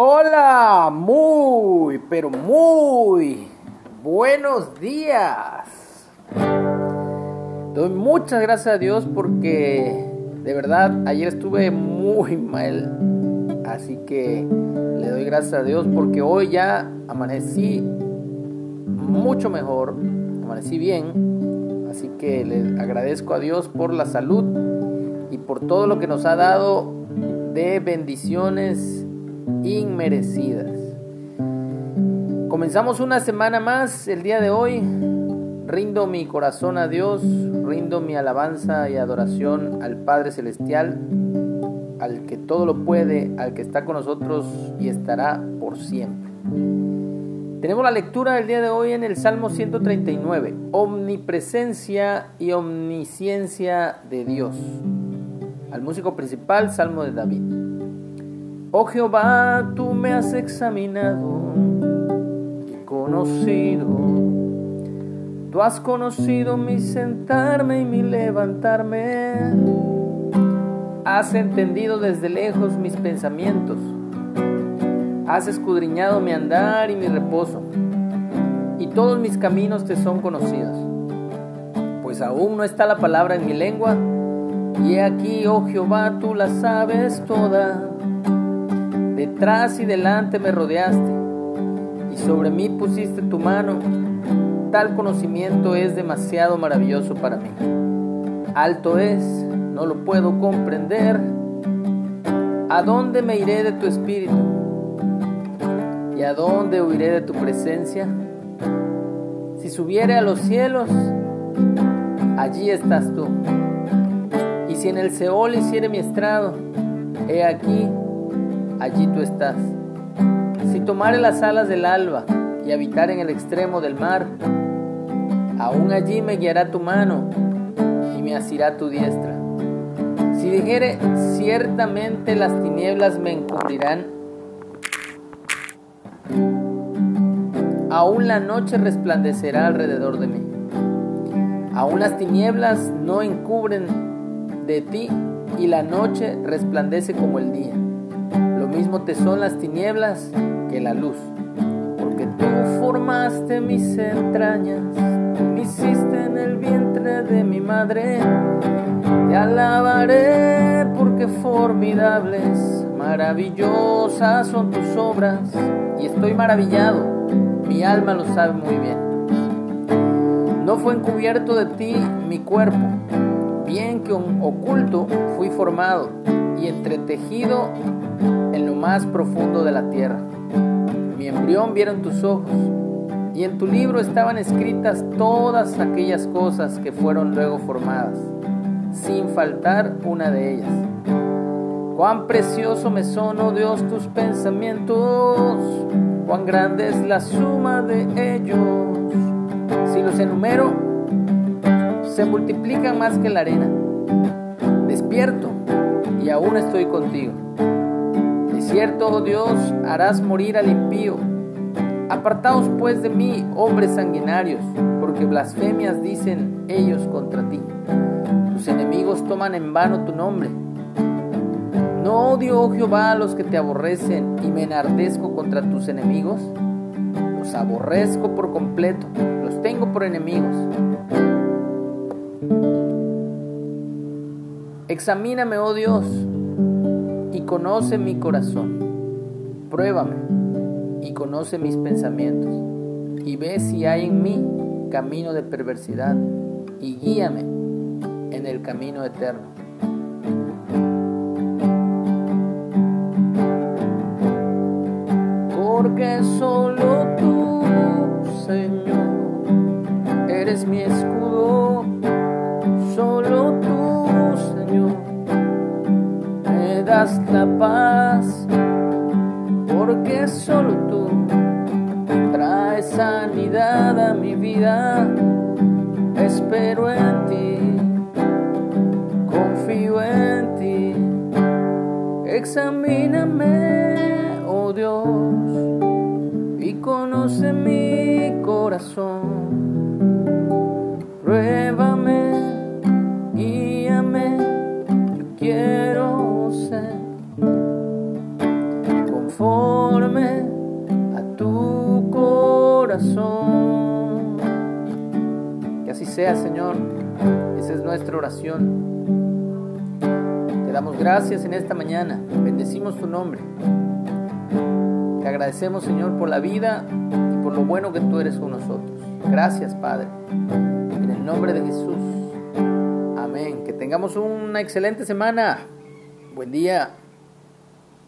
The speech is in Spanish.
Hola, muy, pero muy buenos días. Doy muchas gracias a Dios porque de verdad ayer estuve muy mal. Así que le doy gracias a Dios porque hoy ya amanecí mucho mejor, amanecí bien. Así que le agradezco a Dios por la salud y por todo lo que nos ha dado de bendiciones inmerecidas. Comenzamos una semana más el día de hoy. Rindo mi corazón a Dios, rindo mi alabanza y adoración al Padre Celestial, al que todo lo puede, al que está con nosotros y estará por siempre. Tenemos la lectura del día de hoy en el Salmo 139, omnipresencia y omnisciencia de Dios. Al músico principal, Salmo de David. Oh Jehová, tú me has examinado y conocido. Tú has conocido mi sentarme y mi levantarme. Has entendido desde lejos mis pensamientos. Has escudriñado mi andar y mi reposo. Y todos mis caminos te son conocidos. Pues aún no está la palabra en mi lengua. Y aquí, oh Jehová, tú la sabes toda. Detrás y delante me rodeaste y sobre mí pusiste tu mano. Tal conocimiento es demasiado maravilloso para mí. Alto es, no lo puedo comprender. ¿A dónde me iré de tu espíritu? ¿Y a dónde huiré de tu presencia? Si subiere a los cielos, allí estás tú. Y si en el Seol hiciere mi estrado, he aquí allí tú estás. Si tomare las alas del alba y habitar en el extremo del mar, aún allí me guiará tu mano y me asirá tu diestra. Si dijere, ciertamente las tinieblas me encubrirán, aún la noche resplandecerá alrededor de mí. Aún las tinieblas no encubren de ti y la noche resplandece como el día mismo te son las tinieblas que la luz. Porque tú formaste mis entrañas, me hiciste en el vientre de mi madre. Te alabaré porque formidables, maravillosas son tus obras. Y estoy maravillado, mi alma lo sabe muy bien. No fue encubierto de ti mi cuerpo, bien que un oculto fui formado y entretejido en lo más profundo de la tierra. Mi embrión vieron tus ojos, y en tu libro estaban escritas todas aquellas cosas que fueron luego formadas, sin faltar una de ellas. Cuán precioso me son, oh Dios, tus pensamientos, cuán grande es la suma de ellos. Si los enumero, se multiplican más que la arena. Despierto y aún estoy contigo cierto, oh Dios, harás morir al impío. Apartaos pues de mí, hombres sanguinarios, porque blasfemias dicen ellos contra ti. Tus enemigos toman en vano tu nombre. ¿No odio, oh Jehová, a los que te aborrecen y me enardezco contra tus enemigos? Los aborrezco por completo, los tengo por enemigos. Examíname, oh Dios, conoce mi corazón. Pruébame y conoce mis pensamientos y ve si hay en mí camino de perversidad y guíame en el camino eterno. Porque solo tú, Señor, eres mi escudo, la paz, porque solo tú traes sanidad a mi vida. Espero en ti, confío en ti. Examíname, oh Dios, y conoce mi corazón. for sea, Señor. Esa es nuestra oración. Te damos gracias en esta mañana. Bendecimos tu nombre. Te agradecemos, Señor, por la vida y por lo bueno que tú eres con nosotros. Gracias, Padre. En el nombre de Jesús. Amén. Que tengamos una excelente semana. Buen día.